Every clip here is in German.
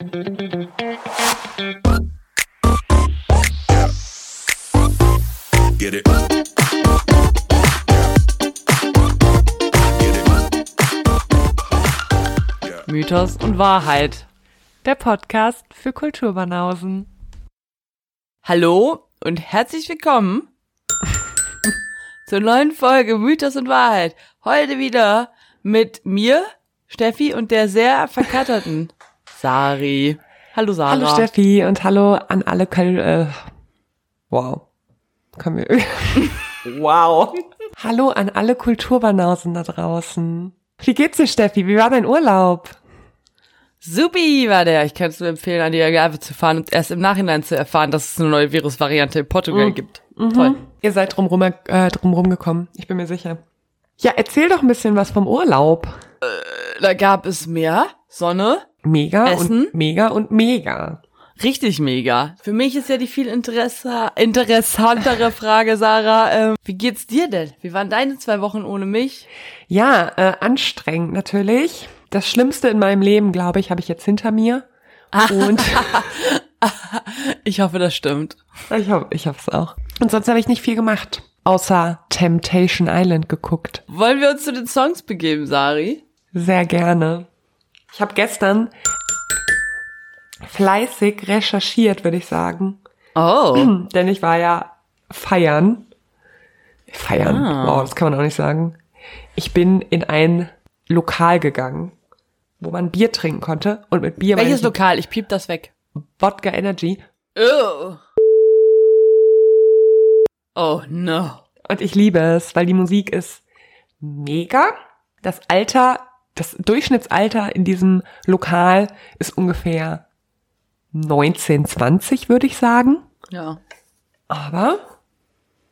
Get it. Mythos und Wahrheit. Der Podcast für Kulturbanausen. Hallo und herzlich willkommen zur neuen Folge Mythos und Wahrheit. Heute wieder mit mir, Steffi und der sehr verkatterten Sari. Hallo Sarah. Hallo Steffi und hallo an alle äh, Wow. Können wir Wow. hallo an alle Kulturbanausen da draußen. Wie geht's dir, Steffi? Wie war dein Urlaub? Supi war der. Ich kann es nur empfehlen, an die Algarve zu fahren und erst im Nachhinein zu erfahren, dass es eine neue Virusvariante in Portugal gibt. Toll. Ihr seid drumrum, äh, drumrum gekommen. Ich bin mir sicher. Ja, erzähl doch ein bisschen was vom Urlaub. Da gab es Meer, Sonne, Mega Essen? und mega und mega. Richtig mega. Für mich ist ja die viel interessa interessantere Frage, Sarah. Ähm, wie geht's dir denn? Wie waren deine zwei Wochen ohne mich? Ja, äh, anstrengend natürlich. Das Schlimmste in meinem Leben, glaube ich, habe ich jetzt hinter mir. Und Ich hoffe, das stimmt. ich hoffe, ich hoffe es auch. Und sonst habe ich nicht viel gemacht, außer Temptation Island geguckt. Wollen wir uns zu den Songs begeben, Sari? Sehr gerne. Ich habe gestern fleißig recherchiert, würde ich sagen. Oh. Denn ich war ja feiern. Feiern. Ah. Wow, das kann man auch nicht sagen. Ich bin in ein Lokal gegangen, wo man Bier trinken konnte. Und mit Bier Welches ich Lokal? Ich piep das weg. Wodka Energy. Oh. Oh no. Und ich liebe es, weil die Musik ist mega. Das Alter, das Durchschnittsalter in diesem Lokal ist ungefähr 19, 20, würde ich sagen. Ja. Aber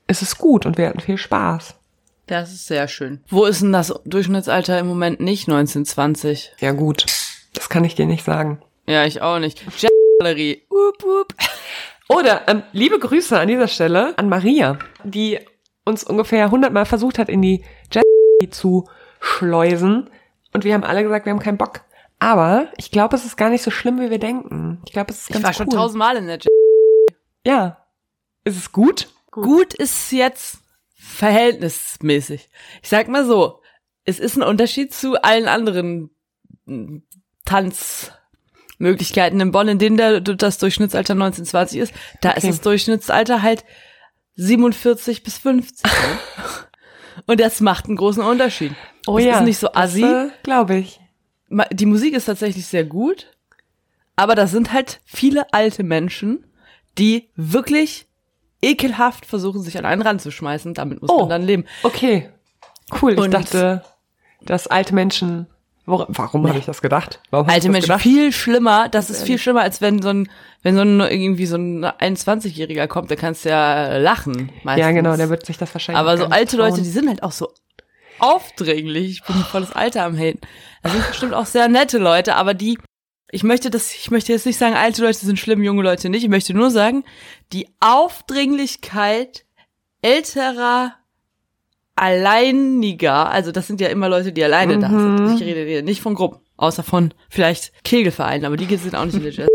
es ist gut und wir hatten viel Spaß. Das ist sehr schön. Wo ist denn das Durchschnittsalter im Moment nicht? 1920. Ja gut, das kann ich dir nicht sagen. Ja, ich auch nicht. Galerie. Up, up. Oder ähm, liebe Grüße an dieser Stelle an Maria, die uns ungefähr hundertmal versucht hat, in die Jazz zu schleusen. Und wir haben alle gesagt, wir haben keinen Bock. Aber ich glaube, es ist gar nicht so schlimm, wie wir denken. Ich glaube, es ist Ich ganz war schon cool. tausendmal in der J Ja. Ist es gut? Gut ist jetzt verhältnismäßig. Ich sag mal so, es ist ein Unterschied zu allen anderen mm, Tanzmöglichkeiten in Bonn, in denen der, das Durchschnittsalter 1920 ist. Da ist Okay. das Durchschnittsalter halt 47 bis 50. ne? Und das macht einen großen Unterschied. Oh es ja. ist nicht so assi. Äh, glaube ich. Die Musik ist tatsächlich sehr gut, aber das sind halt viele alte Menschen, die wirklich ekelhaft versuchen, sich an einen ranzuschmeißen. Damit muss Oh. man dann leben. Okay. Cool. Ich Und- dachte, dass alte Menschen. Warum habe ich das gedacht? Warum ich Alte das Menschen gedacht? viel schlimmer. Das ist viel schlimmer, als wenn so ein, wenn so ein irgendwie so ein 21-Jähriger kommt, der kannst du ja lachen. Meistens. Ja, genau, der wird sich das wahrscheinlich. Aber so alte Leute, trauen. die sind halt auch so aufdringlich. Ich bin volles Alter am Haten. Das sind bestimmt auch sehr nette Leute, aber die, ich möchte das, ich möchte jetzt nicht sagen, alte Leute sind schlimm, junge Leute nicht. Ich möchte nur sagen, die Aufdringlichkeit älterer Alleiniger, also das sind ja immer Leute, die alleine da Mhm. sind. Ich rede hier nicht von Gruppen, außer von vielleicht Kegelvereinen, aber die sind auch nicht in der Jazz.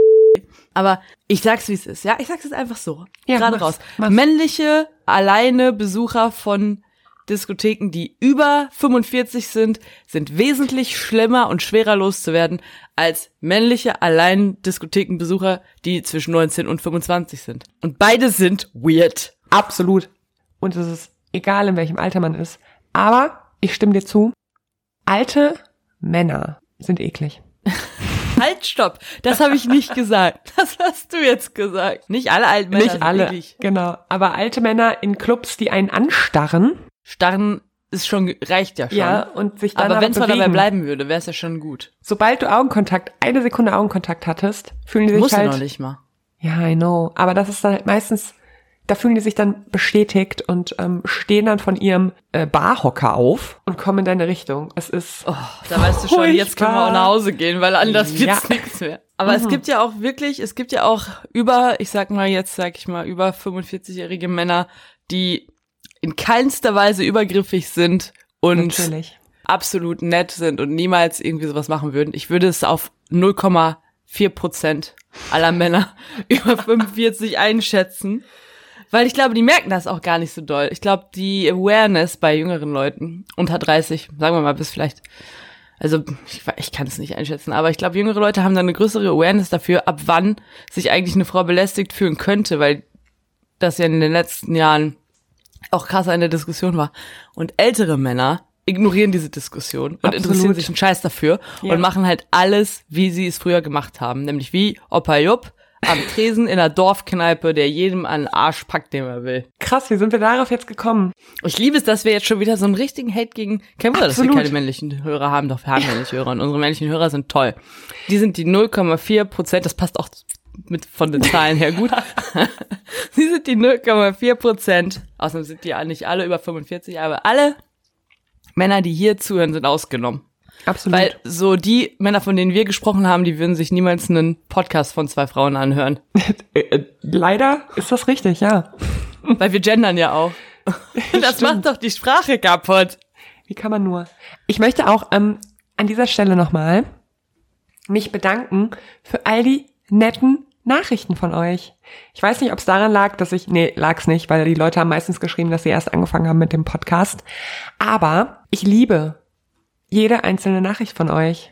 Aber ich sag's, wie es ist, ja? Ich sag's jetzt einfach so. Ja, gerade raus. mach's. Männliche, alleine Besucher von Diskotheken, die über 45 sind, sind wesentlich schlimmer und schwerer loszuwerden als männliche allein Diskothekenbesucher, die zwischen 19 und 25 sind. Und beide sind weird. Absolut. Und es ist egal, in welchem Alter man ist. Aber ich stimme dir zu. Alte Männer sind eklig. Halt, stopp. Das habe ich nicht gesagt. Das hast du jetzt gesagt. Nicht alle alten Männer Nicht sind alle. eklig. Genau. Aber alte Männer in Clubs, die einen anstarren. Starren ist schon, reicht ja schon. Ja, und sich dann aber wenn es mal dabei bleiben würde, wäre es ja schon gut. Sobald du Augenkontakt, eine Sekunde Augenkontakt hattest, fühlen die sich Muss halt. noch nicht mal. Ja, I know. Aber das ist dann halt meistens, da fühlen die sich dann bestätigt und ähm, stehen dann von ihrem äh, Barhocker auf und kommen in deine Richtung. Es ist. Oh, da weißt du schon, jetzt können wir auch nach Hause gehen, weil anders wird's Ja. nichts mehr. Aber es gibt ja auch wirklich, es gibt ja auch über, ich sag mal jetzt, sag ich mal, über 45-jährige Männer, die in keinster Weise übergriffig sind und Natürlich. absolut nett sind und niemals irgendwie sowas machen würden. Ich würde es auf Prozent aller Männer über 45 einschätzen. Weil ich glaube, die merken das auch gar nicht so doll. Ich glaube, die Awareness bei jüngeren Leuten unter 30, sagen wir mal bis vielleicht, also ich, ich kann es nicht einschätzen, aber ich glaube, jüngere Leute haben dann eine größere Awareness dafür, ab wann sich eigentlich eine Frau belästigt fühlen könnte, weil das ja in den letzten Jahren auch krasser eine Diskussion war. Und ältere Männer ignorieren diese Diskussion und Absolut. interessieren sich einen Scheiß dafür Ja. und machen halt alles, wie sie es früher gemacht haben. Nämlich wie Opa Jupp am Tresen in der Dorfkneipe, der jedem an den Arsch packt, den er will. Krass, wie sind wir darauf jetzt gekommen? Ich liebe es, dass wir jetzt schon wieder so einen richtigen Hate gegen, kein Wunder, dass wir keine männlichen Hörer haben, doch wir haben männliche Hörer und unsere männlichen Hörer sind toll. Die sind die 0,4 Prozent, das passt auch mit von den Zahlen her gut. Sie sind die 0,4 Prozent, außerdem sind die ja nicht alle über 45, aber alle Männer, die hier zuhören, sind ausgenommen. Absolut. Weil so die Männer, von denen wir gesprochen haben, die würden sich niemals einen Podcast von zwei Frauen anhören. Äh, äh, Leider ist das richtig, ja. Weil wir gendern ja auch. Das macht doch die Sprache kaputt. Wie kann man nur? Ich möchte auch ähm, an dieser Stelle nochmal mich bedanken für all die netten Nachrichten von euch. Ich weiß nicht, ob es daran lag, dass ich, nee, lag's nicht, weil die Leute haben meistens geschrieben, dass sie erst angefangen haben mit dem Podcast. Aber ich liebe jede einzelne Nachricht von euch.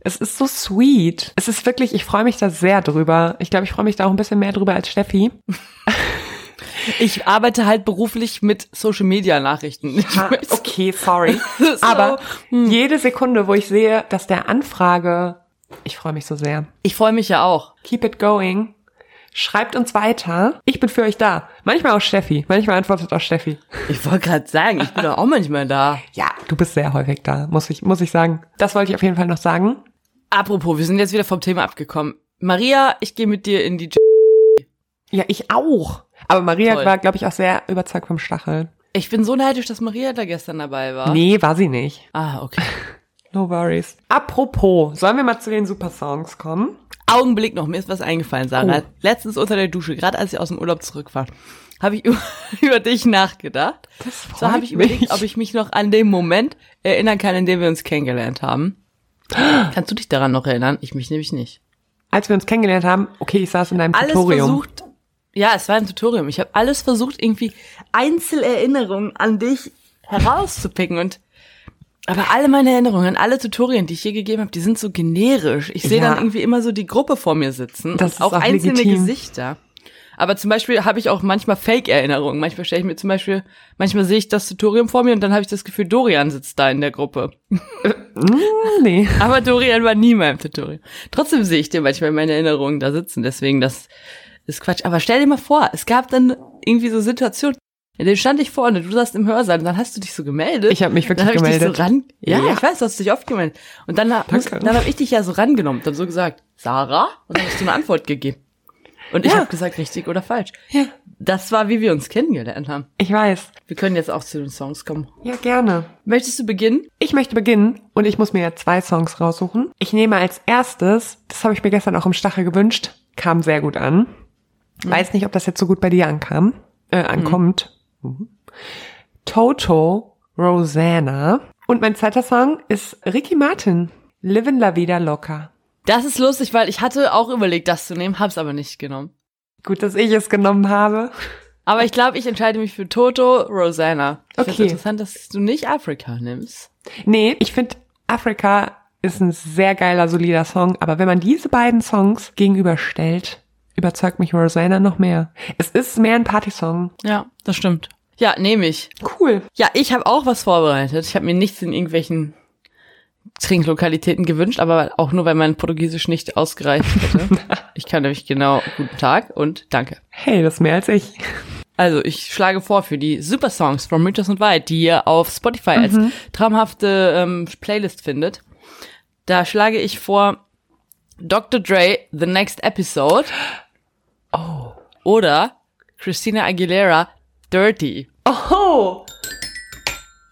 Es ist so sweet. Es ist wirklich, ich freue mich da sehr drüber. Ich glaube, ich freue mich da auch ein bisschen mehr drüber als Steffi. Ich arbeite halt beruflich mit Social Media Nachrichten. Ich möchte- okay, sorry. So. Aber jede Sekunde, wo ich sehe, dass der Anfrage, ich freue mich so sehr. Ich freue mich ja auch. Keep it going. Schreibt uns weiter. Ich bin für euch da. Manchmal auch Steffi. Manchmal antwortet auch Steffi. Ich wollte gerade sagen, ich bin doch auch manchmal da. Ja, du bist sehr häufig da, muss ich, muss ich sagen. Das wollte ich auf jeden Fall noch sagen. Apropos, wir sind jetzt wieder vom Thema abgekommen. Maria, ich gehe mit dir in die. J Ja, ich auch. Aber Maria Toll. war, glaube ich, auch sehr überzeugt vom Stachel. ich bin so neidisch, dass Maria da gestern dabei war. Nee, war sie nicht. Ah, okay. No worries. Apropos, sollen wir mal zu den Super Songs kommen? Augenblick noch, mir ist was eingefallen, Sarah. Oh. Letztens unter der Dusche, gerade als ich aus dem Urlaub zurück war, habe ich über, über dich nachgedacht. Das freut So habe ich mich. überlegt, ob ich mich noch an den Moment erinnern kann, in dem wir uns kennengelernt haben. Kannst du dich daran noch erinnern? Ich mich nämlich nicht. Als wir uns kennengelernt haben, okay, ich saß in deinem Alles Tutorium. versucht. Ja, es war ein Tutorium. Ich habe alles versucht, irgendwie Einzelerinnerungen an dich herauszupicken und aber alle meine Erinnerungen alle Tutorien, die ich je gegeben habe, die sind so generisch. Ich sehe Ja. dann irgendwie immer so die Gruppe vor mir sitzen Das und auch, auch einzelne legitim. Gesichter. Aber zum Beispiel habe ich auch manchmal Fake-Erinnerungen. Manchmal stelle ich mir zum Beispiel, manchmal sehe ich das Tutorium vor mir und dann habe ich das Gefühl, Dorian sitzt da in der Gruppe. Hm, nee. Aber Dorian war nie in meinem Tutorial. Trotzdem sehe ich dir manchmal in meinen Erinnerungen da sitzen. Deswegen, das ist Quatsch. Aber stell dir mal vor, es gab dann irgendwie so Situationen, in denen stand ich vorne, du saßt im Hörsaal und dann hast du dich so gemeldet. Ich habe mich dann wirklich hab ich gemeldet. dich so ran. Ja, Ja. ich weiß, du hast dich oft gemeldet. Und dann, hab- muss, dann habe ich dich ja so rangenommen, dann so gesagt, Sarah, und dann hast du eine Antwort gegeben. Und ich Ja. habe gesagt, richtig oder falsch. Ja. Das war, wie wir uns kennengelernt haben. Ich weiß. Wir können jetzt auch zu den Songs kommen. Ja, gerne. Möchtest du beginnen? Ich möchte beginnen und ich muss mir ja zwei Songs raussuchen. Ich nehme als erstes, das habe ich mir gestern auch im Stachel gewünscht, kam sehr gut an. Weiß nicht, ob das jetzt so gut bei dir ankam, äh, ankommt. Mhm. Toto Rosanna. Und mein zweiter Song ist Ricky Martin, Livin' La Vida Loca. Das ist lustig, weil ich hatte auch überlegt, das zu nehmen, hab's aber nicht genommen. Gut, dass ich es genommen habe. Aber ich glaube, ich entscheide mich für Toto Rosanna. Ich Okay. interessant, dass du nicht Afrika nimmst. Nee, ich finde, Afrika ist ein sehr geiler, solider Song, aber wenn man diese beiden Songs gegenüberstellt, überzeugt mich Rosanna noch mehr. Es ist mehr ein Partysong. Ja, das stimmt. Ja, nehme ich. Cool. Ja, ich habe auch was vorbereitet. Ich habe mir nichts in irgendwelchen Trinklokalitäten gewünscht, aber auch nur, weil mein Portugiesisch nicht ausgereicht hätte. ich kann nämlich genau guten Tag und danke. Hey, das ist mehr als ich. Also, ich schlage vor für die Super Songs von Mythos und White, die ihr auf Spotify als traumhafte ähm, Playlist findet. Da schlage ich vor Dr. Dre, The Next Episode. Oder Christina Aguilera, Dirty. Oh!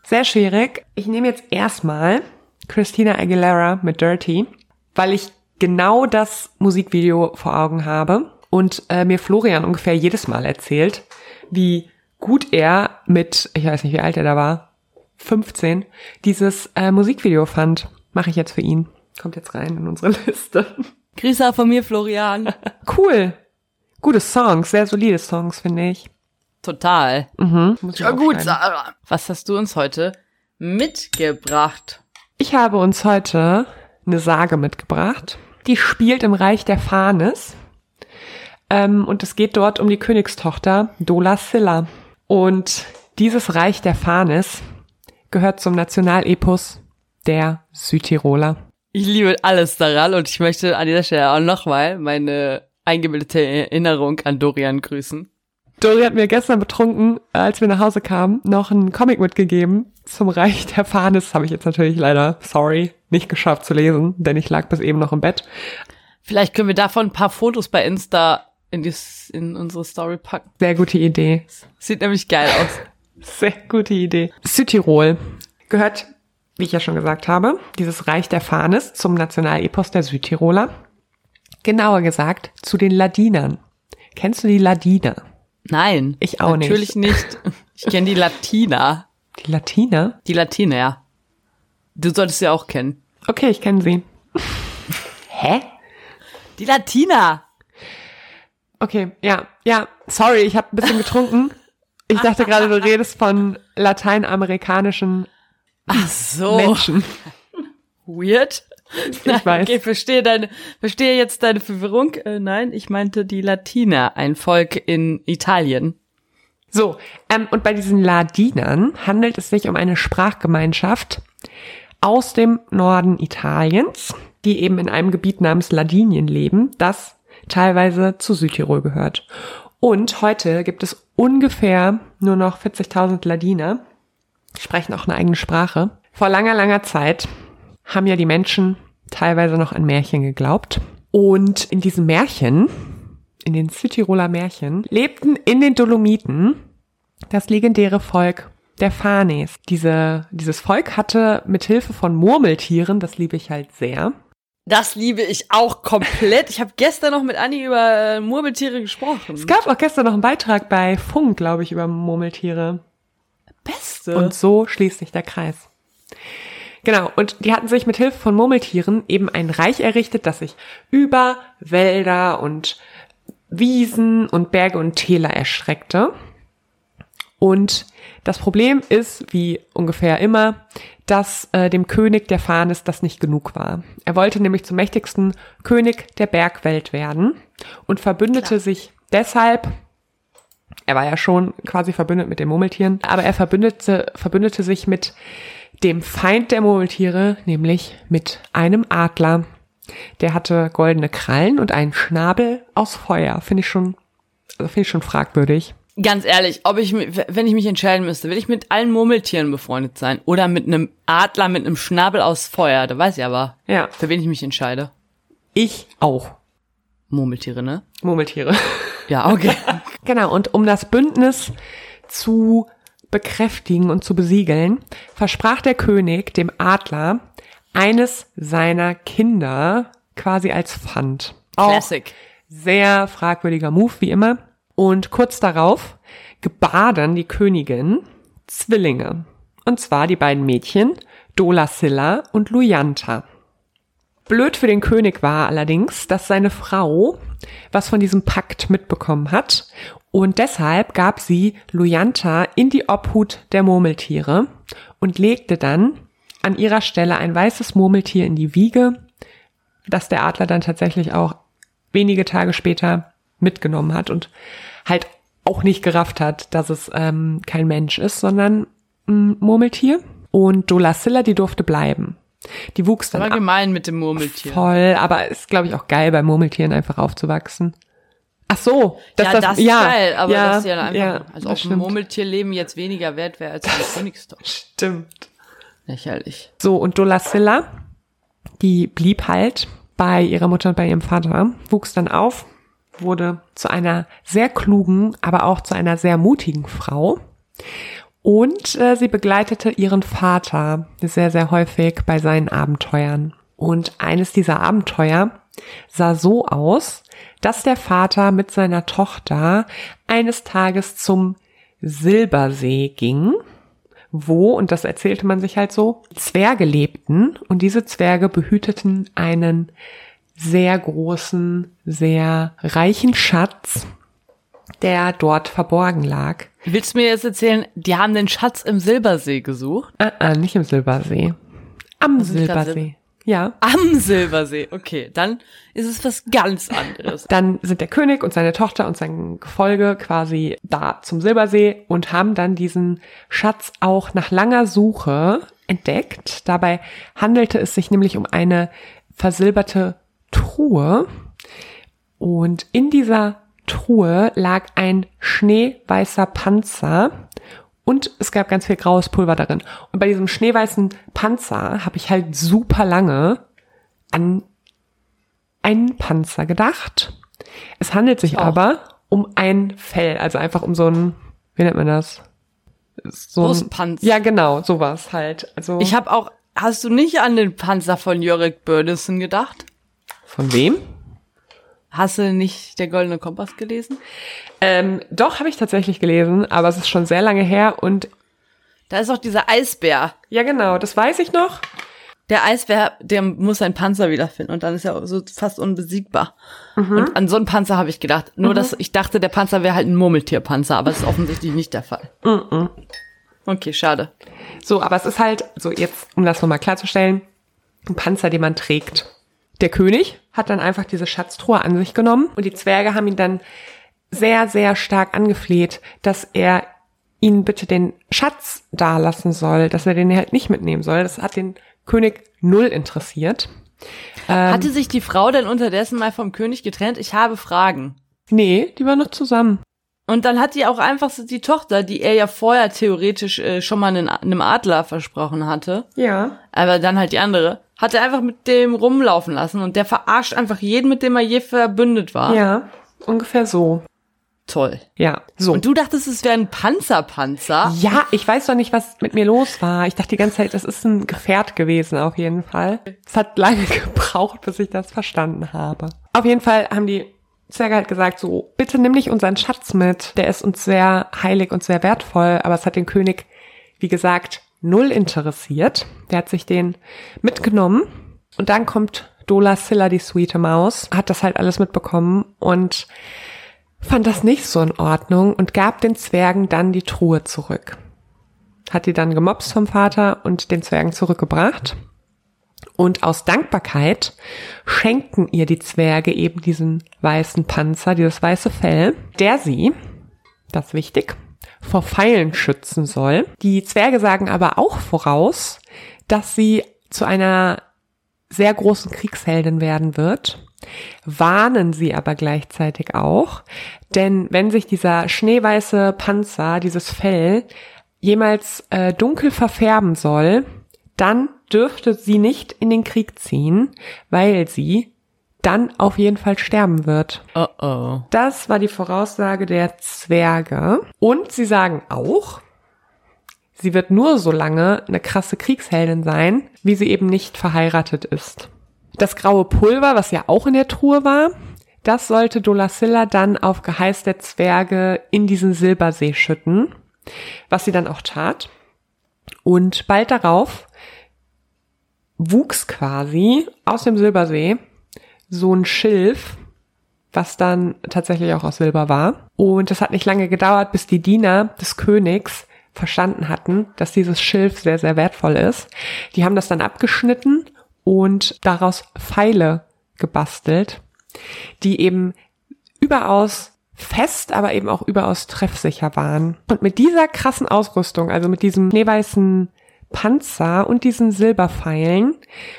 Sehr schwierig. Ich nehme jetzt erstmal Christina Aguilera mit Dirty, weil ich genau das Musikvideo vor Augen habe und äh, mir Florian ungefähr jedes Mal erzählt, wie gut er mit, ich weiß nicht, wie alt er da war, 15, dieses äh, Musikvideo fand. Mache ich jetzt für ihn. Kommt jetzt rein in unsere Liste. Grüße von mir, Florian. Cool. Gute Songs, sehr solide Songs, finde ich. Total. Mhm, muss ich Ja gut. Sarah. Was hast du uns heute mitgebracht? Ich habe uns heute eine Sage mitgebracht. Die spielt im Reich der Fanes. Ähm, und es geht dort um die Königstochter Dola Silla. Und dieses Reich der Fanes gehört zum Nationalepos der Südtiroler. Ich liebe alles daran und ich möchte an dieser Stelle auch nochmal meine eingebildete Erinnerung an Dorian grüßen. Dori hat mir gestern betrunken, als wir nach Hause kamen, noch einen Comic mitgegeben zum Reich der Fanes. Habe ich jetzt natürlich leider, sorry, nicht geschafft zu lesen, denn ich lag bis eben noch im Bett. Vielleicht können wir davon ein paar Fotos bei Insta in, die, in unsere Story packen. Sehr gute Idee. Sieht nämlich geil aus. Sehr gute Idee. Südtirol gehört, wie ich ja schon gesagt habe, dieses Reich der Fanes zum Nationalepos der Südtiroler. Genauer gesagt zu den Ladinern. Kennst du die Ladiner? Nein. Ich auch nicht. Natürlich nicht. Ich kenne die Latina. Die Latiner? Die Latina, ja. Du solltest sie auch kennen. Okay, ich kenne sie. Hä? Die Latina. Okay, ja, ja, sorry, ich habe ein bisschen getrunken. Ich dachte gerade, du redest von lateinamerikanischen Ach so. Menschen. Weird. Ich weiß. Okay, verstehe deine, verstehe jetzt deine Verwirrung. Äh, nein, ich meinte die Latina, ein Volk in Italien. So, ähm, und bei diesen Ladinern handelt es sich um eine Sprachgemeinschaft aus dem Norden Italiens, die eben in einem Gebiet namens Ladinien leben, das teilweise zu Südtirol gehört. Und heute gibt es ungefähr nur noch 40.000 Ladiner, sprechen auch eine eigene Sprache. Vor langer, langer Zeit haben ja die Menschen teilweise noch an Märchen geglaubt. Und in diesen Märchen, in den Südtiroler Märchen, lebten in den Dolomiten das legendäre Volk der Fanes. Diese, dieses Volk hatte mit Hilfe von Murmeltieren, das liebe ich halt sehr, Das liebe ich auch komplett. Ich habe gestern noch mit Anni über äh, Murmeltiere gesprochen. es gab auch gestern noch einen Beitrag bei Funk, glaube ich, über Murmeltiere. Beste. Und so schließt sich der Kreis. Genau, und die hatten sich mit Hilfe von Murmeltieren eben ein Reich errichtet, das sich über Wälder und Wiesen und Berge und Täler erstreckte. Und das Problem ist, wie ungefähr immer, dass äh, dem König der Fanes das nicht genug war. Er wollte nämlich zum mächtigsten König der Bergwelt werden und verbündete Klar. sich deshalb er war ja schon quasi verbündet mit den Murmeltieren, aber er verbündete, verbündete sich mit dem Feind der Murmeltiere, nämlich mit einem Adler. Der hatte goldene Krallen und einen Schnabel aus Feuer. Finde ich schon, also finde ich schon fragwürdig. Ganz ehrlich, ob ich, wenn ich mich entscheiden müsste, will ich mit allen Murmeltieren befreundet sein oder mit einem Adler mit einem Schnabel aus Feuer? Da weiß ich aber, Ja, für wen ich mich entscheide. ich auch. Murmeltiere, ne? Murmeltiere. Ja, okay. Genau, und um das Bündnis zu bekräftigen und zu besiegeln, versprach der König dem Adler eines seiner Kinder quasi als Pfand. Auch Classic. sehr fragwürdiger Move, wie immer. Und kurz darauf gebar dann die Königin Zwillinge. Und zwar die beiden Mädchen Dola Silla und Luyanta. Blöd für den König war allerdings, dass seine Frau was von diesem Pakt mitbekommen hat und deshalb gab sie Luyanta in die Obhut der Murmeltiere und legte dann an ihrer Stelle ein weißes Murmeltier in die Wiege, das der Adler dann tatsächlich auch wenige Tage später mitgenommen hat und halt auch nicht gerafft hat, dass es ähm, kein Mensch ist, sondern ein Murmeltier. Und Dolasilla, die durfte bleiben. Die wuchs dann Aber ab- gemein mit dem Murmeltier. voll, aber ist, glaube ich, auch geil, bei Murmeltieren einfach aufzuwachsen. Ach so, dass ja, das, ist geil, aber ja, das ist ja dann einfach, ja, also das ob ein. Murmeltierleben jetzt weniger wert wäre als ein Königstochter. Stimmt. Lächerlich. So, und Dolasilla, die blieb halt bei ihrer Mutter und bei ihrem Vater, wuchs dann auf, wurde zu einer sehr klugen, aber auch zu einer sehr mutigen Frau. Und äh, sie begleitete ihren Vater sehr, sehr häufig bei seinen Abenteuern. Und eines dieser Abenteuer sah so aus, dass der Vater mit seiner Tochter eines Tages zum Silbersee ging wo, und das erzählte man sich halt so, Zwerge lebten und diese Zwerge behüteten einen sehr großen, sehr reichen Schatz, der dort verborgen lag. Willst du mir jetzt erzählen, die haben den Schatz im Silbersee gesucht? Ah, ah, nicht im Silbersee. Am Also Silbersee. Ja. Am Silbersee, okay, dann ist es was ganz anderes. Dann sind der König und seine Tochter und sein Gefolge quasi da zum Silbersee und haben dann diesen Schatz auch nach langer Suche entdeckt. Dabei handelte es sich nämlich um eine versilberte Truhe. Und in dieser Truhe lag ein schneeweißer Panzer und es gab ganz viel graues Pulver darin. Und bei diesem schneeweißen Panzer habe ich halt super lange an einen Panzer gedacht. Es handelt sich auch. aber um ein Fell, also einfach um so ein, wie nennt man das? So Brustpanzer. Ja, genau, sowas halt. Also Ich habe auch, hast du nicht an den Panzer von Jörg Bördesen gedacht? von wem? Hast du nicht der Goldene Kompass gelesen? Ähm, doch, habe ich tatsächlich gelesen, aber es ist schon sehr lange her und Da ist auch dieser Eisbär. ja, genau, das weiß ich noch. Der Eisbär, der muss seinen Panzer wiederfinden und dann ist er so fast unbesiegbar. Und an so einen Panzer habe ich gedacht. Nur, dass ich dachte, der Panzer wäre halt ein Murmeltierpanzer, aber das ist offensichtlich nicht der Fall. Okay, schade. So, aber es ist halt, so jetzt, um das nochmal klarzustellen, ein Panzer, den man trägt. Der König hat dann einfach diese Schatztruhe an sich genommen und die Zwerge haben ihn dann sehr, sehr stark angefleht, dass er ihnen bitte den Schatz dalassen soll, dass er den halt nicht mitnehmen soll. Das hat den König null interessiert. Hatte sich die Frau denn unterdessen mal vom König getrennt? Ich habe Fragen. Nee, die waren noch zusammen. Und dann hat die auch einfach so die Tochter, die er ja vorher theoretisch äh, schon mal einen, einem Adler versprochen hatte, Ja. aber dann halt die andere, hat er einfach mit dem rumlaufen lassen und der verarscht einfach jeden, mit dem er je verbündet war. Ja, ungefähr so. Toll. Ja, so. Und du dachtest, es wäre ein Panzerpanzer? Ja, ich weiß doch nicht, was mit mir los war. Ich dachte die ganze Zeit, das ist ein Gefährt gewesen, auf jeden Fall. Es hat lange gebraucht, bis ich das verstanden habe. Auf jeden Fall haben die Zwerge halt gesagt, so, bitte nimm nicht unseren Schatz mit. Der ist uns sehr heilig und sehr wertvoll, aber es hat den König, wie gesagt, null interessiert. Der hat sich den mitgenommen und dann kommt Dola Silla, die sweete Maus, hat das halt alles mitbekommen und fand das nicht so in Ordnung und gab den Zwergen dann die Truhe zurück. Hat die dann gemobst vom Vater und den Zwergen zurückgebracht. Und aus Dankbarkeit schenkten ihr die Zwerge eben diesen weißen Panzer, dieses weiße Fell, der sie, das ist wichtig, vor Pfeilen schützen soll. Die Zwerge sagen aber auch voraus, dass sie zu einer sehr großen Kriegsheldin werden wird, warnen sie aber gleichzeitig auch, denn wenn sich dieser schneeweiße Panzer, dieses Fell, jemals äh, dunkel verfärben soll, dann dürfte sie nicht in den Krieg ziehen, weil sie dann auf jeden Fall sterben wird. Oh oh. Das war die Voraussage der Zwerge. Und sie sagen auch, sie wird nur so lange eine krasse Kriegsheldin sein, wie sie eben nicht verheiratet ist. Das graue Pulver, was ja auch in der Truhe war, das sollte Dolasilla dann auf Geheiß der Zwerge in diesen Silbersee schütten, was sie dann auch tat. Und bald darauf wuchs quasi aus dem Silbersee so ein Schilf, was dann tatsächlich auch aus Silber war. Und es hat nicht lange gedauert, bis die Diener des Königs verstanden hatten, dass dieses Schilf sehr, sehr wertvoll ist. Die haben das dann abgeschnitten und daraus Pfeile gebastelt, die eben überaus fest, aber eben auch überaus treffsicher waren. Und mit dieser krassen Ausrüstung, also mit diesem schneeweißen Panzer und diesen Silberpfeilen,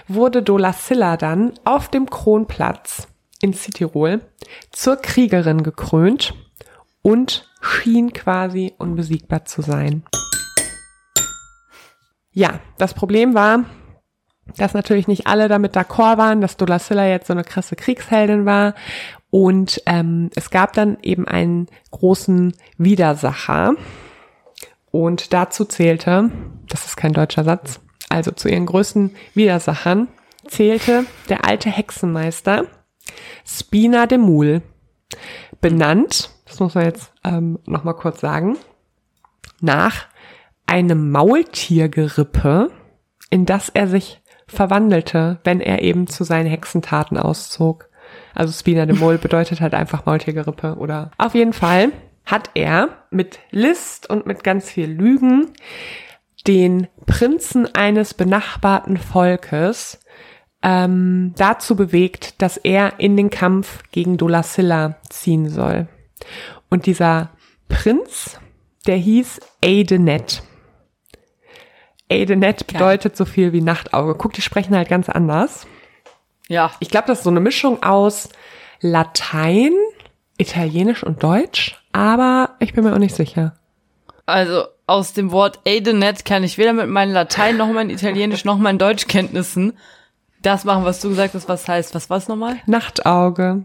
wurde Dolasilla dann auf dem Kronplatz in Südtirol zur Kriegerin gekrönt und schien quasi unbesiegbar zu sein. Ja, das Problem war, dass natürlich nicht alle damit d'accord waren, dass Dolasilla jetzt so eine krasse Kriegsheldin war. Und ähm, es gab dann eben einen großen Widersacher. Und dazu zählte, das ist kein deutscher Satz, also zu ihren größten Widersachern zählte der alte Hexenmeister Spina de Mul. Benannt, das muss man jetzt ähm, nochmal kurz sagen, nach einem Maultiergerippe, in das er sich verwandelte, wenn er eben zu seinen Hexentaten auszog. Also Spina de Mol bedeutet halt einfach Maultiergerippe oder auf jeden Fall hat er mit List und mit ganz viel Lügen den Prinzen eines benachbarten Volkes ähm, dazu bewegt, dass er in den Kampf gegen Dolacilla ziehen soll. Und dieser Prinz, der hieß Aidenet. Aidenet bedeutet so viel wie Nachtauge. Guck, die sprechen halt ganz anders. Ja. Ich glaube, das ist so eine Mischung aus Latein, Italienisch und Deutsch, aber ich bin mir auch nicht sicher. Also aus dem Wort Aidenet kann ich weder mit meinen Latein noch meinen Italienisch noch meinen Deutschkenntnissen das machen, was du gesagt hast, was heißt, was war's nochmal? Nachtauge.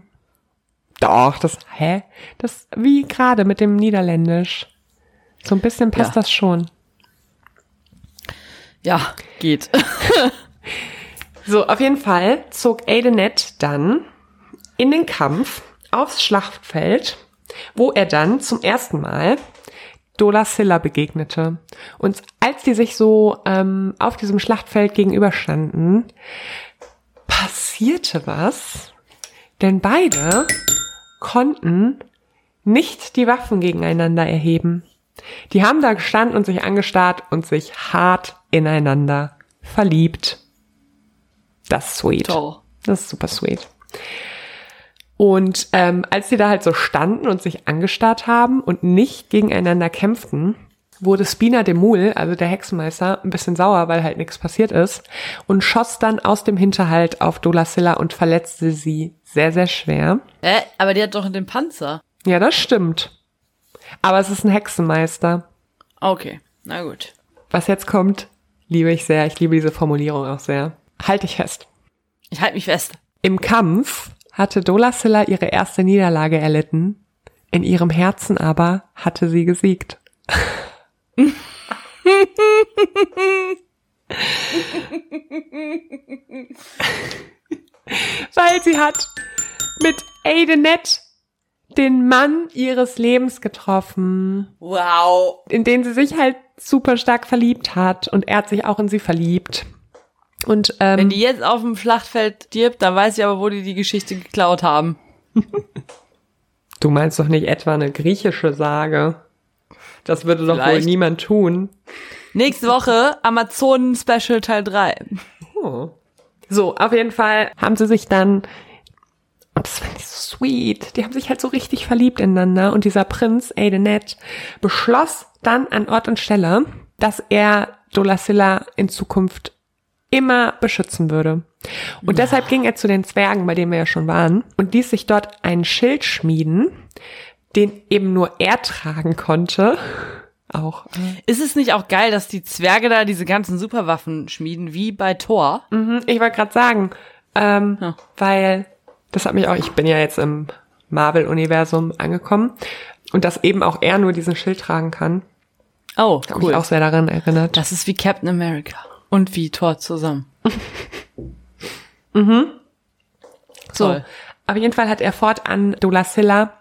Doch, das, hä? Das, wie gerade mit dem Niederländisch. So ein bisschen passt Ja. das schon. Ja, geht. So, auf jeden Fall zog Aidenet dann in den Kampf aufs Schlachtfeld, wo er dann zum ersten Mal Dolacilla begegnete. Und als die sich so ähm, auf diesem Schlachtfeld gegenüberstanden, passierte was, denn beide konnten nicht die Waffen gegeneinander erheben. Die haben da gestanden und sich angestarrt und sich hart ineinander verliebt. Das ist sweet. Toll. Das ist super sweet. Und ähm, als sie da halt so standen und sich angestarrt haben und nicht gegeneinander kämpften, wurde Spina de Mul, also der Hexenmeister, ein bisschen sauer, weil halt nichts passiert ist und schoss dann aus dem Hinterhalt auf Dolacilla und verletzte sie sehr, sehr schwer. Äh, aber die hat doch den Panzer. Ja, das stimmt. Aber es ist ein Hexenmeister. Okay, na gut. Was jetzt kommt, liebe ich sehr. Ich liebe diese Formulierung auch sehr. Halt dich fest. Ich halte mich fest. Im Kampf hatte Dolacilla ihre erste Niederlage erlitten. In ihrem Herzen aber hatte sie gesiegt. Weil sie hat mit Aidenet den Mann ihres Lebens getroffen, Wow. in den sie sich halt super stark verliebt hat und er hat sich auch in sie verliebt. Und ähm, Wenn die jetzt auf dem Schlachtfeld stirbt, dann weiß ich aber, wo die die Geschichte geklaut haben. Du meinst doch nicht etwa eine griechische Sage? Das würde doch wohl Vielleicht. niemand tun. Nächste Woche Amazonen Special Teil 3. Oh. So, auf jeden Fall haben sie sich dann, und das fand ich so sweet, die haben sich halt so richtig verliebt ineinander und dieser Prinz, Aidenet, beschloss dann an Ort und Stelle, dass er Dolacilla in Zukunft immer beschützen würde. Und deshalb ging er zu den Zwergen, bei denen wir ja schon waren, und ließ sich dort einen Schild schmieden, den eben nur er tragen konnte. Auch. äh, Ist es nicht auch geil, dass die Zwerge da diese ganzen Superwaffen schmieden, wie bei Thor? Mhm, Ich wollte gerade sagen, ähm, Ja. weil das hat mich auch, ich bin ja jetzt im Marvel-Universum angekommen und dass eben auch er nur diesen Schild tragen kann, Oh, hat cool. mich auch sehr daran erinnert. Das ist wie Captain America und wie Thor zusammen. so, Toll. auf jeden Fall hat er fortan Dolacilla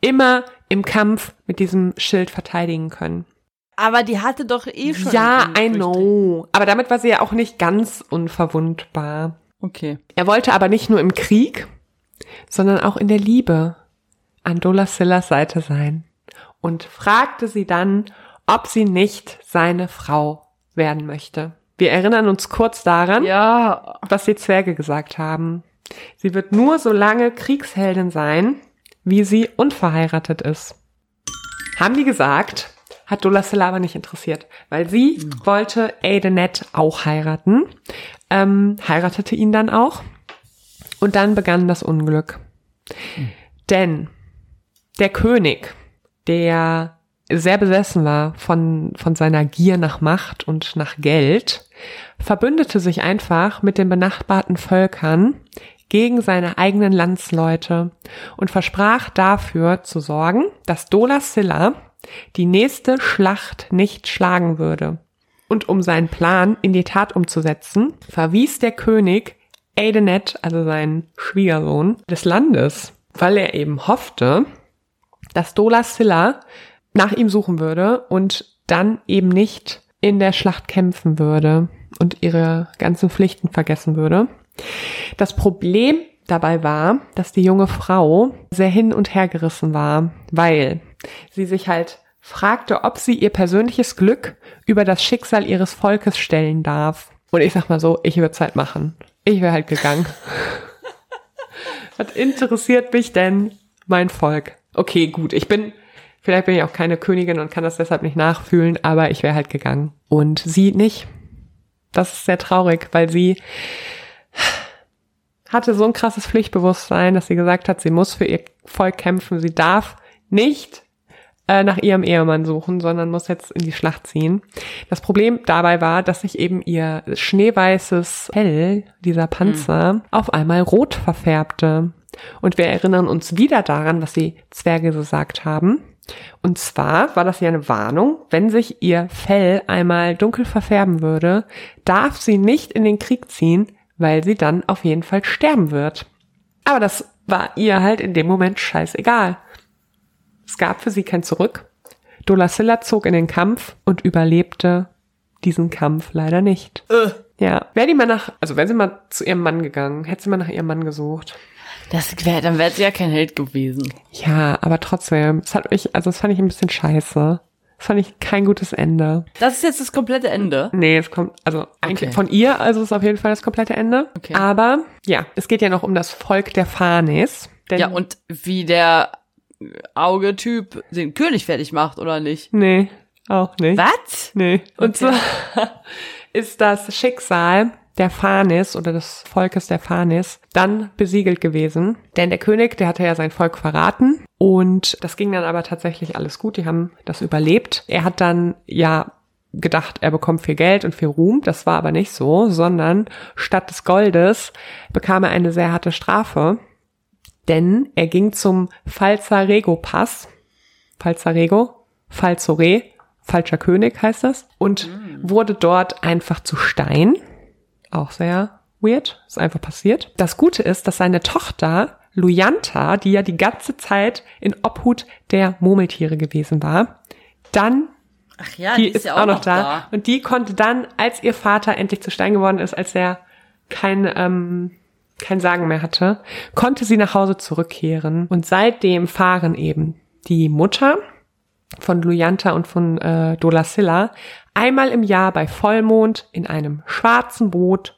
immer im Kampf mit diesem Schild verteidigen können. Aber die hatte doch eh schon. ja, I know. Aber damit war sie ja auch nicht ganz unverwundbar. Okay. Er wollte aber nicht nur im Krieg, sondern auch in der Liebe an Dolacillas Seite sein und fragte sie dann, ob sie nicht seine Frau werden möchte. Wir erinnern uns kurz daran, Ja. was die Zwerge gesagt haben. Sie wird nur so lange Kriegsheldin sein, wie sie unverheiratet ist. Haben die gesagt, hat Dolacilla aber nicht interessiert, weil sie wollte Aidenet auch heiraten, ähm, heiratete ihn dann auch und dann begann das Unglück. Denn der König, der sehr besessen war von, von seiner Gier nach Macht und nach Geld, verbündete sich einfach mit den benachbarten Völkern gegen seine eigenen Landsleute und versprach dafür zu sorgen, dass Dolacilla die nächste Schlacht nicht schlagen würde. Und um seinen Plan in die Tat umzusetzen, verwies der König Aidenet, also seinen Schwiegersohn, des Landes, weil er eben hoffte, dass Dolacilla nach ihm suchen würde und dann eben nicht in der Schlacht kämpfen würde und ihre ganzen Pflichten vergessen würde. Das Problem dabei war, dass die junge Frau sehr hin und her gerissen war, weil sie sich halt fragte, ob sie ihr persönliches Glück über das Schicksal ihres Volkes stellen darf. Und ich sag mal so, ich würde es halt machen. Ich wäre halt gegangen. Was interessiert mich denn mein Volk? Okay, gut, ich bin, vielleicht bin ich auch keine Königin und kann das deshalb nicht nachfühlen, aber ich wäre halt gegangen. Und sie nicht. Das ist sehr traurig, weil sie hatte so ein krasses Pflichtbewusstsein, dass sie gesagt hat, sie muss für ihr Volk kämpfen. Sie darf nicht äh, nach ihrem Ehemann suchen, sondern muss jetzt in die Schlacht ziehen. Das Problem dabei war, dass sich eben ihr schneeweißes Fell, dieser Panzer, mhm. auf einmal rot verfärbte. Und wir erinnern uns wieder daran, was die Zwerge gesagt haben. Und zwar war das ja eine Warnung, wenn sich ihr Fell einmal dunkel verfärben würde, darf sie nicht in den Krieg ziehen, weil sie dann auf jeden Fall sterben wird. Aber das war ihr halt in dem Moment scheißegal. Es gab für sie kein Zurück. Dolasilla zog in den Kampf und überlebte diesen Kampf leider nicht. Äh. Ja, wäre die mal nach, also wäre sie mal zu ihrem Mann gegangen, hätte sie mal nach ihrem Mann gesucht. Das wär, dann wäre sie ja kein Held gewesen. Ja, aber trotzdem, es hat mich, also das fand ich ein bisschen scheiße. Das fand ich kein gutes Ende. Das ist jetzt das komplette Ende? Nee, es kommt, also eigentlich okay. von ihr, also ist auf jeden Fall das komplette Ende. Okay. Aber ja, es geht ja noch um das Volk der Fanes. ja, und wie der Auge-Typ den König fertig macht, oder nicht? Nee, auch nicht. Was? Nee. Und okay. zwar ist das Schicksal der Fanis oder des Volkes der Fanis dann besiegelt gewesen. Denn der König, der hatte ja sein Volk verraten und das ging dann aber tatsächlich alles gut. Die haben das überlebt. Er hat dann ja gedacht, er bekommt viel Geld und viel Ruhm. Das war aber nicht so, sondern statt des Goldes bekam er eine sehr harte Strafe denn er ging zum Falzarego-Pass, Falzarego, Falzore, falscher König heißt das, und mm. wurde dort einfach zu Stein. Auch sehr weird, ist einfach passiert. Das Gute ist, dass seine Tochter Luyanta, die ja die ganze Zeit in Obhut der Murmeltiere gewesen war, dann Ach ja, die, die ist, ist, ja auch, auch noch da. da. Und die konnte dann, als ihr Vater endlich zu Stein geworden ist, als er kein ähm, kein Sagen mehr hatte, konnte sie nach Hause zurückkehren. Und seitdem fahren eben die Mutter von Luyanta und von äh, Dolasilla einmal im Jahr bei Vollmond in einem schwarzen Boot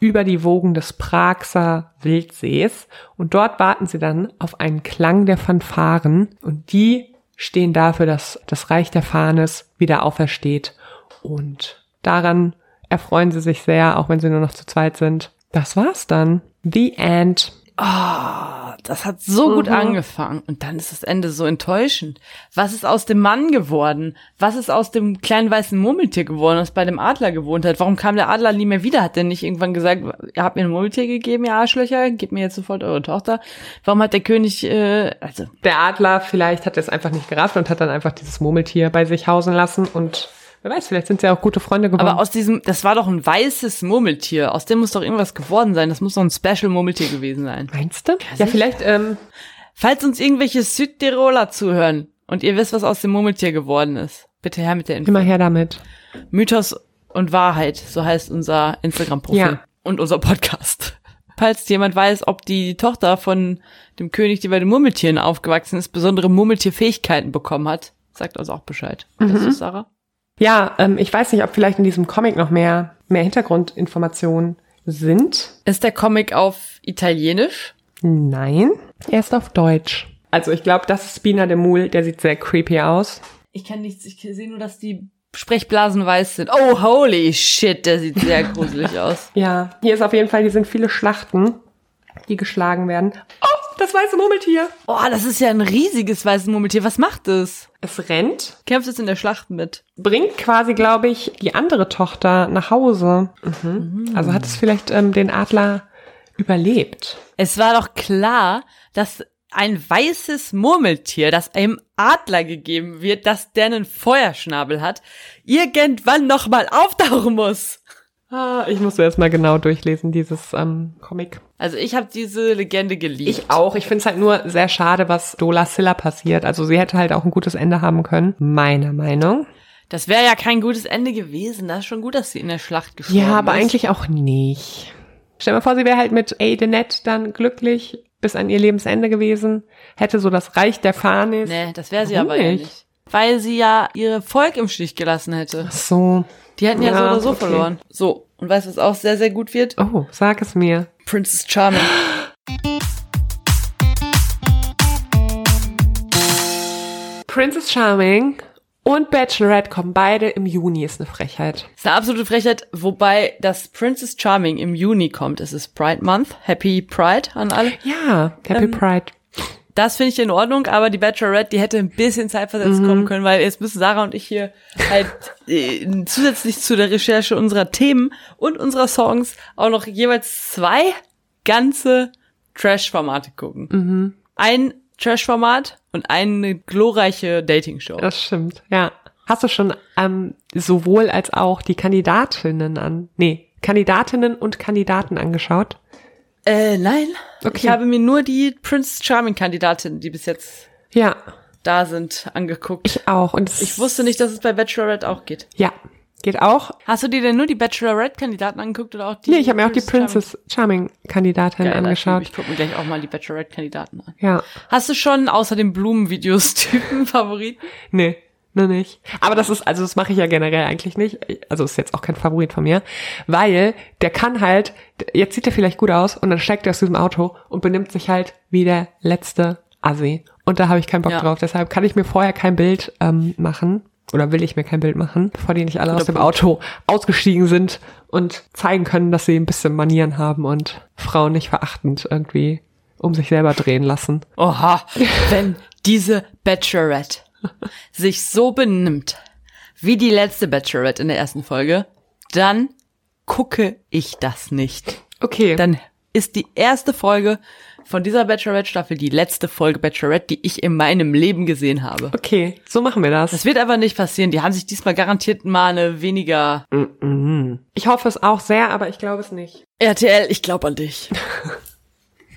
über die Wogen des Praxer Wildsees und dort warten sie dann auf einen Klang der Fanfaren und die stehen dafür, dass das Reich der Fahnes wieder aufersteht und daran erfreuen sie sich sehr, auch wenn sie nur noch zu zweit sind. Das war's dann. The End. Oh, das hat so mhm. gut angefangen. Und dann ist das Ende so enttäuschend. Was ist aus dem Mann geworden? Was ist aus dem kleinen weißen Murmeltier geworden, das bei dem Adler gewohnt hat? Warum kam der Adler nie mehr wieder? Hat der nicht irgendwann gesagt, ihr habt mir ein Murmeltier gegeben, ihr Arschlöcher, gebt mir jetzt sofort eure Tochter? Warum hat der König, äh, also. Der Adler vielleicht hat es einfach nicht gerafft und hat dann einfach dieses Murmeltier bei sich hausen lassen und Wer weiß, vielleicht sind sie ja auch gute Freunde geworden. Aber aus diesem, das war doch ein weißes Murmeltier. Aus dem muss doch irgendwas geworden sein. Das muss doch ein Special Murmeltier gewesen sein. Meinst du? Ja, ja vielleicht, ähm. Falls uns irgendwelche Südtiroler zuhören und ihr wisst, was aus dem Murmeltier geworden ist, bitte her mit der Info. Immer her damit. Mythos und Wahrheit, so heißt unser Instagram-Profil. Ja. Und unser Podcast. Falls jemand weiß, ob die Tochter von dem König, die bei den Murmeltieren aufgewachsen ist, besondere Murmeltierfähigkeiten bekommen hat, sagt uns auch Bescheid. Mhm. Das ist Sarah. Ja, ähm, ich weiß nicht, ob vielleicht in diesem Comic noch mehr, mehr Hintergrundinformationen sind. Ist der Comic auf Italienisch? Nein, er ist auf Deutsch. Also ich glaube, das ist Spina de Mul, der sieht sehr creepy aus. Ich kann nichts, ich sehe nur, dass die Sprechblasen weiß sind. Oh, holy shit, der sieht sehr gruselig aus. Ja, hier ist auf jeden Fall, hier sind viele Schlachten, die geschlagen werden. Oh, das weiße Murmeltier. Oh, das ist ja ein riesiges weißes Murmeltier. Was macht es? Es rennt. Kämpft es in der Schlacht mit. Bringt quasi, glaube ich, die andere Tochter nach Hause. Mhm. Mhm. Also hat es vielleicht ähm, den Adler überlebt. Es war doch klar, dass ein weißes Murmeltier, das einem Adler gegeben wird, dass der einen Feuerschnabel hat, irgendwann nochmal auftauchen muss. Ah, ich muss erst mal genau durchlesen, dieses ähm, Comic. Also ich habe diese Legende geliebt. Ich auch. Ich finde es halt nur sehr schade, was Dola Silla passiert. Also sie hätte halt auch ein gutes Ende haben können. Meiner Meinung. Das wäre ja kein gutes Ende gewesen. Das ist schon gut, dass sie in der Schlacht gestorben Ja, aber ist. eigentlich auch nicht. Stell dir mal vor, sie wäre halt mit Aidenette dann glücklich bis an ihr Lebensende gewesen, hätte so das Reich der Fanis. Nee, das wäre sie Warum aber nicht? nicht. Weil sie ja ihr Volk im Stich gelassen hätte. Ach so. Die hätten ja, so Ja, oder so okay. verloren. So, und weißt du, was auch sehr, sehr gut wird? Oh, sag es mir. Princess Charming. Princess Charming und Bachelorette kommen beide im Juni, ist eine Frechheit. ist eine absolute Frechheit, wobei das Princess Charming im Juni kommt. Es ist Pride Month. Happy Pride an alle. Ja, Happy Ähm, Pride. Das finde ich in Ordnung, aber die Bachelorette, die hätte ein bisschen zeitversetzt kommen können, weil jetzt müssen Sarah und ich hier halt äh, zusätzlich zu der Recherche unserer Themen und unserer Songs auch noch jeweils zwei ganze Trash-Formate gucken. Ein Trash-Format und eine glorreiche Dating-Show. Das stimmt, ja. Hast du schon ähm, sowohl als auch die Kandidatinnen an, nee, Kandidatinnen und Kandidaten angeschaut? Äh, nein. Okay. Ich habe mir nur die Prince Charming-Kandidatinnen, die bis jetzt Ja, da sind, angeguckt. ich auch. Und Ich wusste nicht, dass es bei Bachelorette auch geht. Ja, geht auch. Hast du dir denn nur die Bachelorette-Kandidaten angeguckt oder auch die? Nee, ich habe mir auch die Charming? Princess Charming Kandidatin Geiler Typ. angeschaut. Ich gucke mir gleich auch mal die Bachelorette-Kandidaten an. Ja, Hast du schon außer den Blumenvideos Typen Favoriten? nee, nur nicht. Aber das ist, also das mache ich ja generell eigentlich nicht. Also ist jetzt auch kein Favorit von mir, weil der kann halt, jetzt sieht er vielleicht gut aus und dann steigt er aus diesem Auto und benimmt sich halt wie der letzte Assi. Und da habe ich keinen Bock Ja. drauf. Deshalb kann ich mir vorher kein Bild ähm, machen. Oder will ich mir kein Bild machen, bevor die nicht alle aus dem Punkt. Auto ausgestiegen sind und zeigen können, dass sie ein bisschen Manieren haben und Frauen nicht verachtend irgendwie um sich selber drehen lassen. Oha, wenn diese Bachelorette sich so benimmt wie die letzte Bachelorette in der ersten Folge, dann gucke ich das nicht. Okay. Dann ist die erste Folge von dieser Bachelorette-Staffel die letzte Folge Bachelorette, die ich in meinem Leben gesehen habe. okay, so machen wir das. Das wird aber nicht passieren. Die haben sich diesmal garantiert mal eine weniger Ich hoffe es auch sehr, aber ich glaube es nicht. RTL, ich glaube an dich.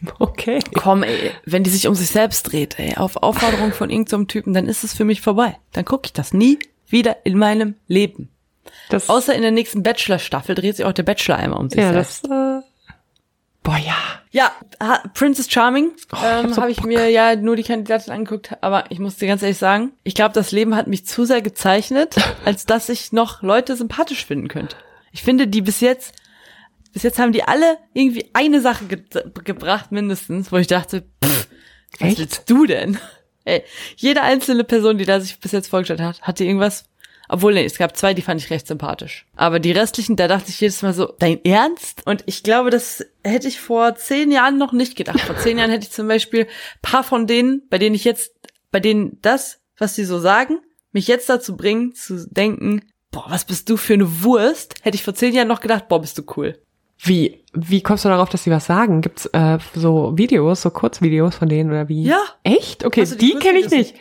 Okay. Komm, ey, wenn die sich um sich selbst dreht, ey, auf Aufforderung von irgendeinem Typen, dann ist es für mich vorbei. Dann gucke ich das nie wieder in meinem Leben. Das, Außer in der nächsten Bachelor-Staffel dreht sich auch der Bachelor einmal um sich ja, selbst. das, äh, boah, ja. Ja, Princess Charming ähm, hab so habe ich Bock. mir ja nur die Kandidatin angeguckt, aber ich muss dir ganz ehrlich sagen, ich glaube, das Leben hat mich zu sehr gezeichnet, als dass ich noch Leute sympathisch finden könnte. Ich finde, die bis jetzt, bis jetzt haben die alle irgendwie eine Sache ge gebracht, mindestens, wo ich dachte, pff, was Echt? willst du denn? Ey, jede einzelne Person, die da sich bis jetzt vorgestellt hat, hatte irgendwas. Obwohl, nee, es gab zwei, die fand ich recht sympathisch. Aber die restlichen, da dachte ich jedes Mal so, dein Ernst? Und ich glaube, das hätte ich vor zehn Jahren noch nicht gedacht. Vor zehn Jahren hätte ich zum Beispiel paar von denen, bei denen ich jetzt, bei denen das, was sie so sagen, mich jetzt dazu bringen, zu denken, boah, was bist du für eine Wurst? Hätte ich vor zehn Jahren noch gedacht, boah, bist du cool. Wie, wie kommst du darauf, dass sie was sagen? Gibt's äh, so Videos, so Kurzvideos von denen oder wie? Ja. Echt? Okay, du die die kenne ich nicht.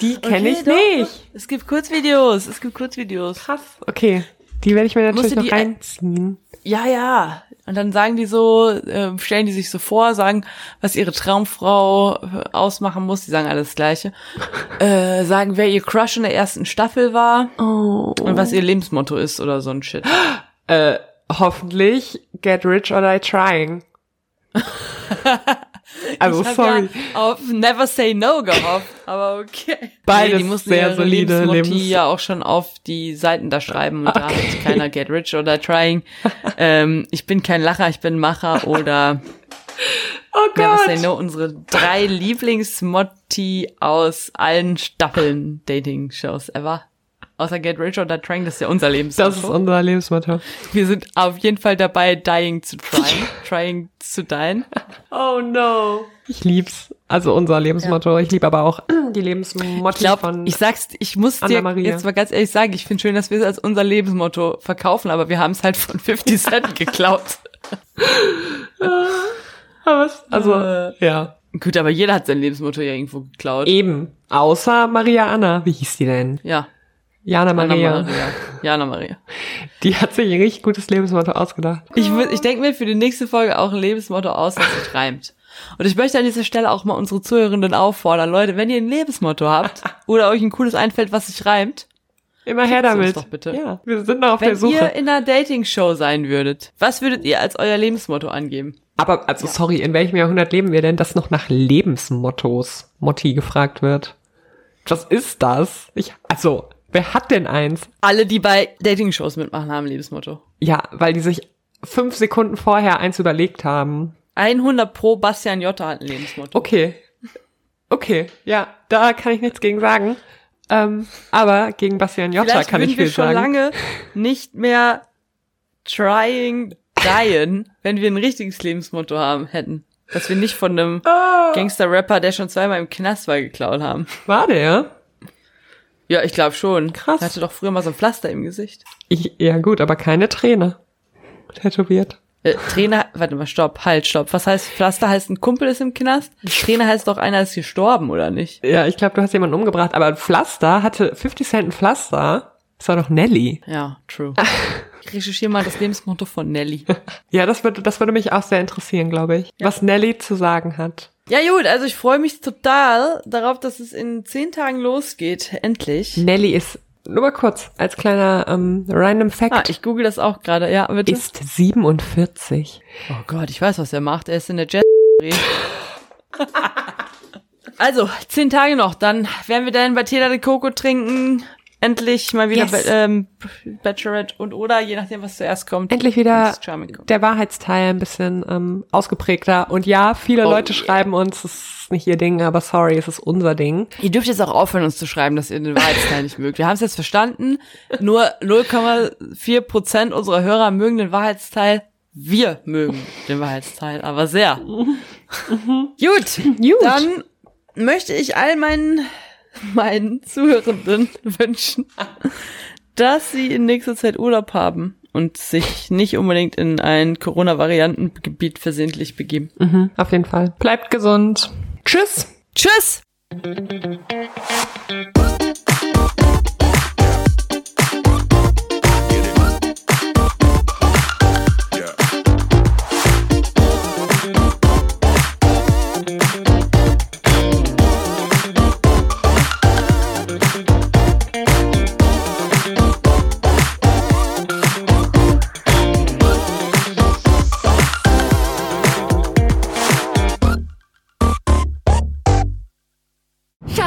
Die kenne ich doch, nicht. Es gibt Kurzvideos, es gibt Kurzvideos. Krass. Okay, die werde ich mir natürlich noch die- reinziehen. Ja, ja. Und dann sagen die so, äh, stellen die sich so vor, sagen, was ihre Traumfrau äh, ausmachen muss. Die sagen alles Gleiche. äh, sagen, wer ihr Crush in der ersten Staffel war Oh. und was ihr Lebensmotto ist oder so ein Shit. Äh, hoffentlich get rich or die trying. also Ich sorry. Ja auf Never Say No gehofft, aber okay. Beides die mussten sehr solide Lebensmotti Lebens- ja auch schon auf die Seiten da schreiben und da hat keiner Get Rich oder Trying. ähm, ich bin kein Lacher, ich bin Macher oder Oh Never Gott. Say No, unsere drei Lieblingsmotti aus allen Staffeln Dating-Shows ever. Außer Get Rich or Die Trying, das ist ja unser Lebensmotto. Das ist unser Lebensmotto. Wir sind auf jeden Fall dabei, dying to trying, trying to dine. Oh no. Ich lieb's. Also unser Lebensmotto. Ich liebe aber auch die Lebensmotto Ich glaube, von ich sag's, ich muss dir jetzt mal ganz ehrlich sagen, ich finde schön, dass wir es als unser Lebensmotto verkaufen, aber wir haben es halt von 50 Cent geklaut. Also, ja. Gut, aber jeder hat sein Lebensmotto ja irgendwo geklaut. Eben. Außer Maria Anna. Wie hieß die denn? Ja. Jana Maria. Maria. Jana Maria. Die hat sich ein richtig gutes Lebensmotto ausgedacht. Ich, ich denke mir für die nächste Folge auch ein Lebensmotto aus, das sich reimt. Und ich möchte an dieser Stelle auch mal unsere Zuhörenden auffordern, Leute, wenn ihr ein Lebensmotto habt oder euch ein cooles einfällt, was sich reimt, Immer her damit. doch bitte. Ja, wir sind noch auf Wenn der Suche. ihr in einer Dating-Show sein würdet, was würdet ihr als euer Lebensmotto angeben? Aber, also sorry, in welchem Jahrhundert leben wir denn, dass noch nach Lebensmottos Motti gefragt wird? Was ist das? Ich, also, wer hat denn eins? Alle, die bei Dating-Shows mitmachen, haben Lebensmotto. Ja, weil die sich fünf Sekunden vorher eins überlegt haben. 100 pro Bastian Jotta hat ein Lebensmotto. Okay. Okay, ja, da kann ich nichts gegen sagen. Ähm, aber gegen Bastian Jotta Vielleicht kann ich wir viel schon sagen. lange nicht mehr trying dyen, wenn wir ein richtiges Lebensmotto haben hätten. Dass wir nicht von einem Ah. Gangster-Rapper, der schon zweimal im Knast war, geklaut haben. War der? Ja, ich glaube schon. Krass. Er hatte doch früher mal so ein Pflaster im Gesicht. Ich, ja gut, aber keine Träne. Tätowiert. Äh, Trainer, warte mal, stopp, halt, stopp. Was heißt, Pflaster heißt, ein Kumpel ist im Knast? Trainer heißt doch, einer ist gestorben, oder nicht? Ja, ich glaube, du hast jemanden umgebracht, aber ein Pflaster hatte 50 Cent ein Pflaster. Das war doch Nelly. Ja, true. Ich recherchiere mal das Lebensmotto von Nelly. Ja, das würde, das würde mich auch sehr interessieren, glaube ich. Was Nelly zu sagen hat. Ja gut, also ich freue mich total darauf, dass es in zehn Tagen losgeht. Endlich. Nelly ist, nur mal kurz, als kleiner ähm, random Fact, Ah, ich google das auch gerade. Ja, bitte. ist 47. oh Gott, ich weiß, was er macht. Er ist in der Jet. also, zehn Tage noch. Dann werden wir dann bei Tela de Coco trinken. Endlich mal wieder Yes. Ähm, Bachelorette und oder, je nachdem, was zuerst kommt. Endlich wieder kommt. der Wahrheitsteil ein bisschen ähm, ausgeprägter. Und ja, viele Oh, Leute yeah. schreiben uns, es ist nicht ihr Ding, aber sorry, es ist unser Ding. Ihr dürft jetzt auch aufhören, uns zu schreiben, dass ihr den Wahrheitsteil nicht mögt. Wir haben es jetzt verstanden. Nur 0,4 Prozent unserer Hörer mögen den Wahrheitsteil. Wir mögen den Wahrheitsteil, aber sehr. Gut, Gut. dann möchte ich all meinen, meinen Zuhörenden wünschen, dass sie in nächster Zeit Urlaub haben und sich nicht unbedingt in ein Corona-Variantengebiet versehentlich begeben. Mhm, auf jeden Fall. Bleibt gesund. Tschüss. Tschüss!